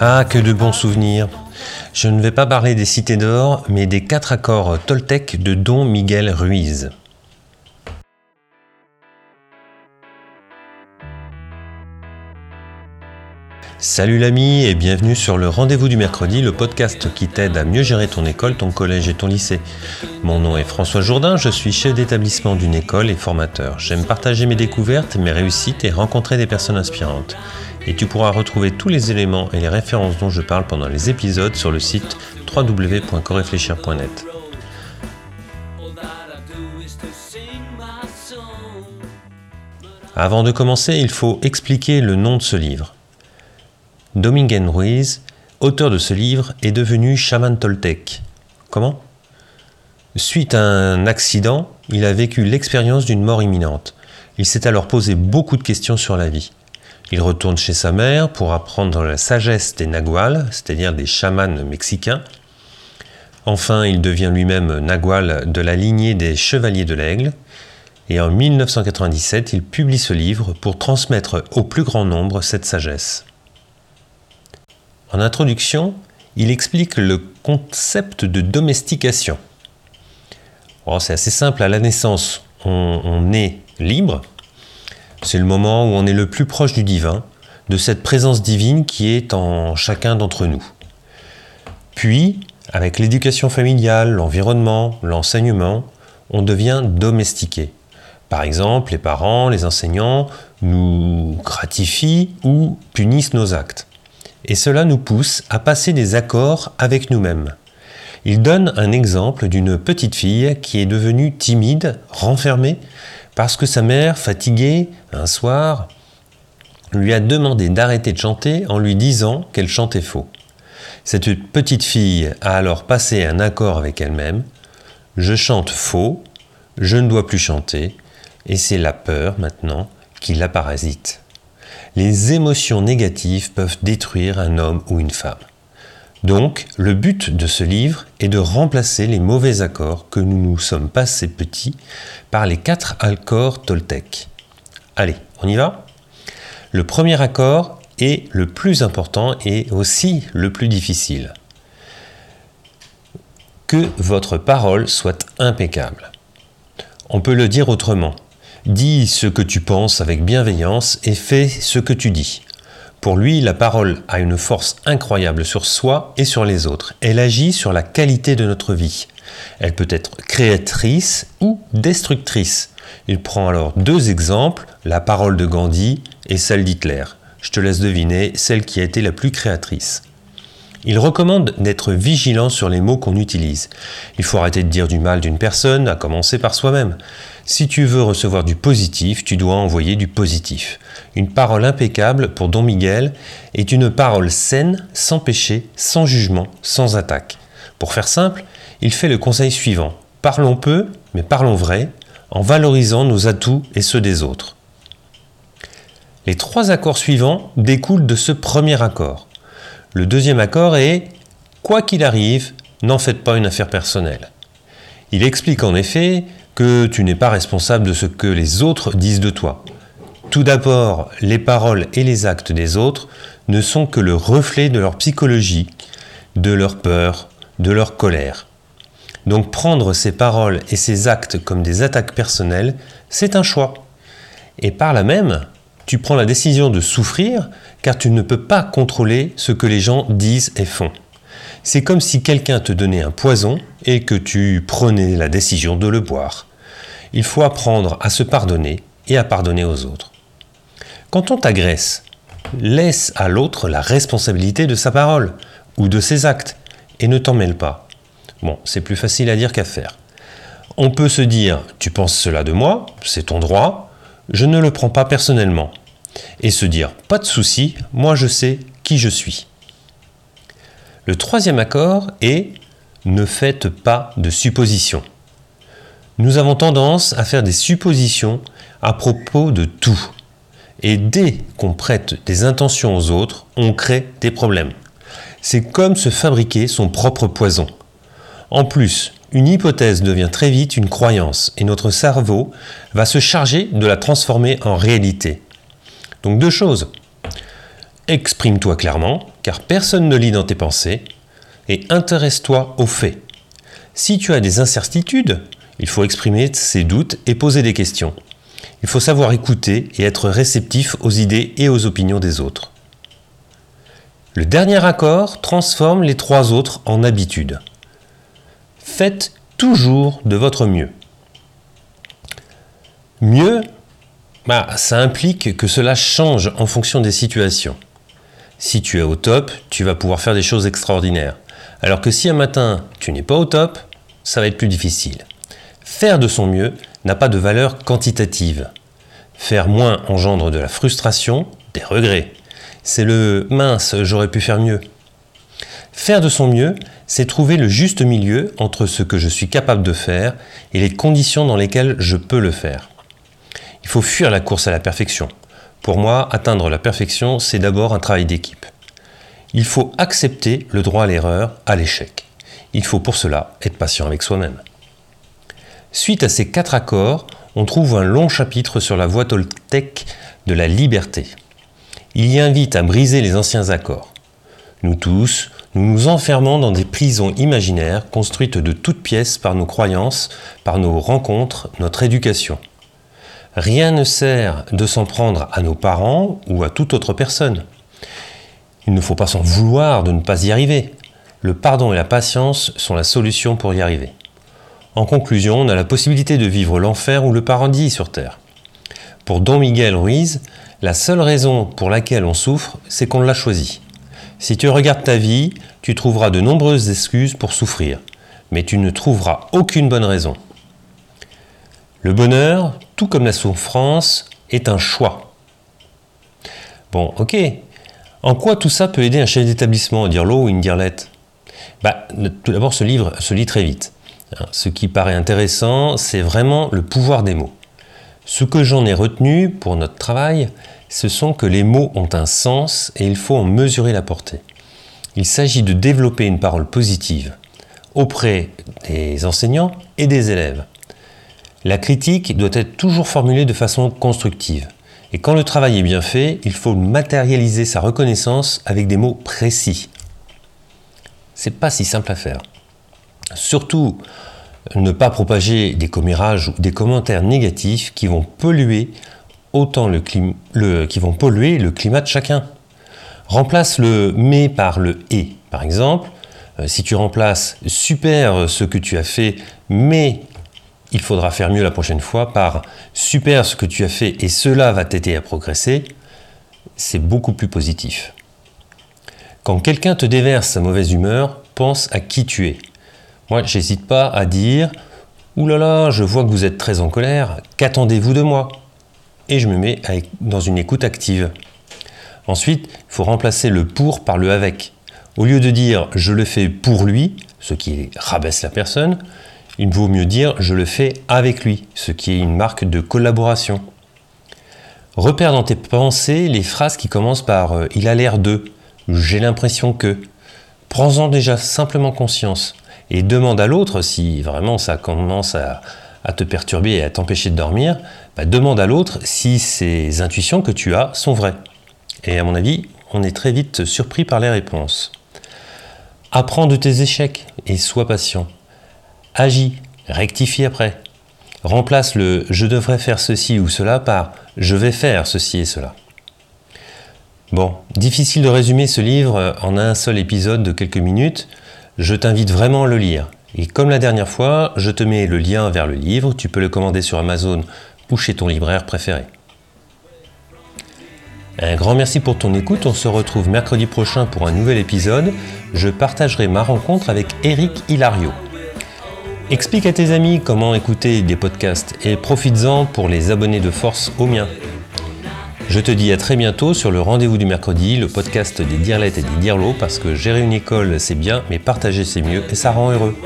Ah, que de bons souvenirs. Je ne vais pas parler des cités d'or, mais des quatre accords Toltec de Don Miguel Ruiz. Salut l'ami et bienvenue sur le Rendez-vous du mercredi, le podcast qui t'aide à mieux gérer ton école, ton collège et ton lycée. Mon nom est François Jourdain, je suis chef d'établissement d'une école et formateur. J'aime partager mes découvertes, mes réussites et rencontrer des personnes inspirantes. Et tu pourras retrouver tous les éléments et les références dont je parle pendant les épisodes sur le site www.coréfléchir.net. Avant de commencer, il faut expliquer le nom de ce livre. Dominguen Ruiz, auteur de ce livre, est devenu chaman toltec. Comment? Suite à un accident, il a vécu l'expérience d'une mort imminente. Il s'est alors posé beaucoup de questions sur la vie. Il retourne chez sa mère pour apprendre la sagesse des naguals, c'est-à-dire des chamans mexicains. Enfin, il devient lui-même nagual de la lignée des chevaliers de l'aigle. Et en 1997, il publie ce livre pour transmettre au plus grand nombre cette sagesse. En introduction, il explique le concept de domestication. Oh, c'est assez simple, à la naissance, on, est libre. C'est le moment où on est le plus proche du divin, de cette présence divine qui est en chacun d'entre nous. Puis, avec l'éducation familiale, l'environnement, l'enseignement, on devient domestiqué. Par exemple, les parents, les enseignants nous gratifient ou punissent nos actes et cela nous pousse à passer des accords avec nous-mêmes. Il donne un exemple d'une petite fille qui est devenue timide, renfermée, parce que sa mère, fatiguée, un soir, lui a demandé d'arrêter de chanter en lui disant qu'elle chantait faux. Cette petite fille a alors passé un accord avec elle-même. Je chante faux, je ne dois plus chanter, et c'est la peur maintenant qui la parasite les émotions négatives peuvent détruire un homme ou une femme. Donc, le but de ce livre est de remplacer les mauvais accords que nous nous sommes passés petits par les quatre accords Toltec. Allez, on y va? Le premier accord est le plus important et aussi le plus difficile. Que votre parole soit impeccable. On peut le dire autrement. Dis ce que tu penses avec bienveillance et fais ce que tu dis. Pour lui, la parole a une force incroyable sur soi et sur les autres. Elle agit sur la qualité de notre vie. Elle peut être créatrice ou destructrice. Il prend alors deux exemples, la parole de Gandhi et celle d'Hitler. Je te laisse deviner celle qui a été la plus créatrice. Il recommande d'être vigilant sur les mots qu'on utilise. Il faut arrêter de dire du mal d'une personne, à commencer par soi-même. Si tu veux recevoir du positif, tu dois envoyer du positif. Une parole impeccable pour Don Miguel est une parole saine, sans péché, sans jugement, sans attaque. Pour faire simple, il fait le conseil suivant. Parlons peu, mais parlons vrai, en valorisant nos atouts et ceux des autres. Les trois accords suivants découlent de ce premier accord. Le deuxième accord est Quoi qu'il arrive, n'en faites pas une affaire personnelle. Il explique en effet que tu n'es pas responsable de ce que les autres disent de toi. Tout d'abord, les paroles et les actes des autres ne sont que le reflet de leur psychologie, de leur peur, de leur colère. Donc prendre ces paroles et ces actes comme des attaques personnelles, c'est un choix. Et par là même, tu prends la décision de souffrir car tu ne peux pas contrôler ce que les gens disent et font. C'est comme si quelqu'un te donnait un poison et que tu prenais la décision de le boire. Il faut apprendre à se pardonner et à pardonner aux autres. Quand on t'agresse, laisse à l'autre la responsabilité de sa parole ou de ses actes et ne t'en mêle pas. Bon, c'est plus facile à dire qu'à faire. On peut se dire, tu penses cela de moi, c'est ton droit, je ne le prends pas personnellement et se dire pas de souci, moi je sais qui je suis. Le troisième accord est ne faites pas de suppositions. Nous avons tendance à faire des suppositions à propos de tout. Et dès qu'on prête des intentions aux autres, on crée des problèmes. C'est comme se fabriquer son propre poison. En plus, une hypothèse devient très vite une croyance et notre cerveau va se charger de la transformer en réalité. Donc deux choses. Exprime-toi clairement, personne ne lit dans tes pensées, et intéresse-toi aux faits. Si tu as des incertitudes, il faut exprimer ses doutes et poser des questions. Il faut savoir écouter et être réceptif aux idées et aux opinions des autres. Le dernier accord transforme les trois autres en habitudes. Faites toujours de votre mieux. Mieux, bah, ça implique que cela change en fonction des situations. Si tu es au top, tu vas pouvoir faire des choses extraordinaires. Alors que si un matin tu n'es pas au top, ça va être plus difficile. Faire de son mieux n'a pas de valeur quantitative. Faire moins engendre de la frustration, des regrets. C'est le mince, j'aurais pu faire mieux. Faire de son mieux, c'est trouver le juste milieu entre ce que je suis capable de faire et les conditions dans lesquelles je peux le faire. Il faut fuir la course à la perfection. Pour moi, atteindre la perfection, c'est d'abord un travail d'équipe. Il faut accepter le droit à l'erreur, à l'échec. Il faut pour cela être patient avec soi-même. Suite à ces quatre accords, on trouve un long chapitre sur la voie toltèque de la liberté. Il y invite à briser les anciens accords. Nous tous, nous nous enfermons dans des prisons imaginaires construites de toutes pièces par nos croyances, par nos rencontres, notre éducation. Rien ne sert de s'en prendre à nos parents ou à toute autre personne. Il ne faut pas s'en vouloir de ne pas y arriver. Le pardon et la patience sont la solution pour y arriver. En conclusion, on a la possibilité de vivre l'enfer ou le paradis sur Terre. Pour Don Miguel Ruiz, la seule raison pour laquelle on souffre, c'est qu'on l'a choisi. Si tu regardes ta vie, tu trouveras de nombreuses excuses pour souffrir, mais tu ne trouveras aucune bonne raison. Le bonheur, tout comme la souffrance, est un choix. Bon, ok. En quoi tout ça peut aider un chef d'établissement, dire l'eau ou une dirlette bah, Tout d'abord, ce livre se lit très vite. Hein, ce qui paraît intéressant, c'est vraiment le pouvoir des mots. Ce que j'en ai retenu pour notre travail, ce sont que les mots ont un sens et il faut en mesurer la portée. Il s'agit de développer une parole positive auprès des enseignants et des élèves. La critique doit être toujours formulée de façon constructive. Et quand le travail est bien fait, il faut matérialiser sa reconnaissance avec des mots précis. C'est pas si simple à faire. Surtout, ne pas propager des commérages ou des commentaires négatifs qui vont polluer autant le, qui vont polluer le climat de chacun. Remplace le mais par le et. Par exemple, euh, si tu remplaces super ce que tu as fait, mais il faudra faire mieux la prochaine fois par super ce que tu as fait et cela va t'aider à progresser, c'est beaucoup plus positif. Quand quelqu'un te déverse sa mauvaise humeur, pense à qui tu es. Moi, j'hésite pas à dire Ouh là là, je vois que vous êtes très en colère, qu'attendez-vous de moi? Et je me mets dans une écoute active. Ensuite, il faut remplacer le pour par le avec. Au lieu de dire je le fais pour lui, ce qui rabaisse la personne, il vaut mieux dire je le fais avec lui, ce qui est une marque de collaboration. Repère dans tes pensées les phrases qui commencent par euh, il a l'air de, j'ai l'impression que. Prends-en déjà simplement conscience et demande à l'autre, si vraiment ça commence à, te perturber et à t'empêcher de dormir, bah, demande à l'autre si ces intuitions que tu as sont vraies. Et à mon avis, on est très vite surpris par les réponses. Apprends de tes échecs et sois patient. Agis, rectifie après. Remplace le je devrais faire ceci ou cela par je vais faire ceci et cela. Bon, difficile de résumer ce livre en un seul épisode de quelques minutes. Je t'invite vraiment à le lire. Et comme la dernière fois, je te mets le lien vers le livre. Tu peux le commander sur Amazon ou chez ton libraire préféré. Un grand merci pour ton écoute. On se retrouve mercredi prochain pour un nouvel épisode. Je partagerai ma rencontre avec Eric Hilario. Explique à tes amis comment écouter des podcasts et profites-en pour les abonner de force au mien. Je te dis à très bientôt sur le rendez-vous du mercredi, le podcast des dirlettes et des dirlots, parce que gérer une école c'est bien, mais partager c'est mieux et ça rend heureux.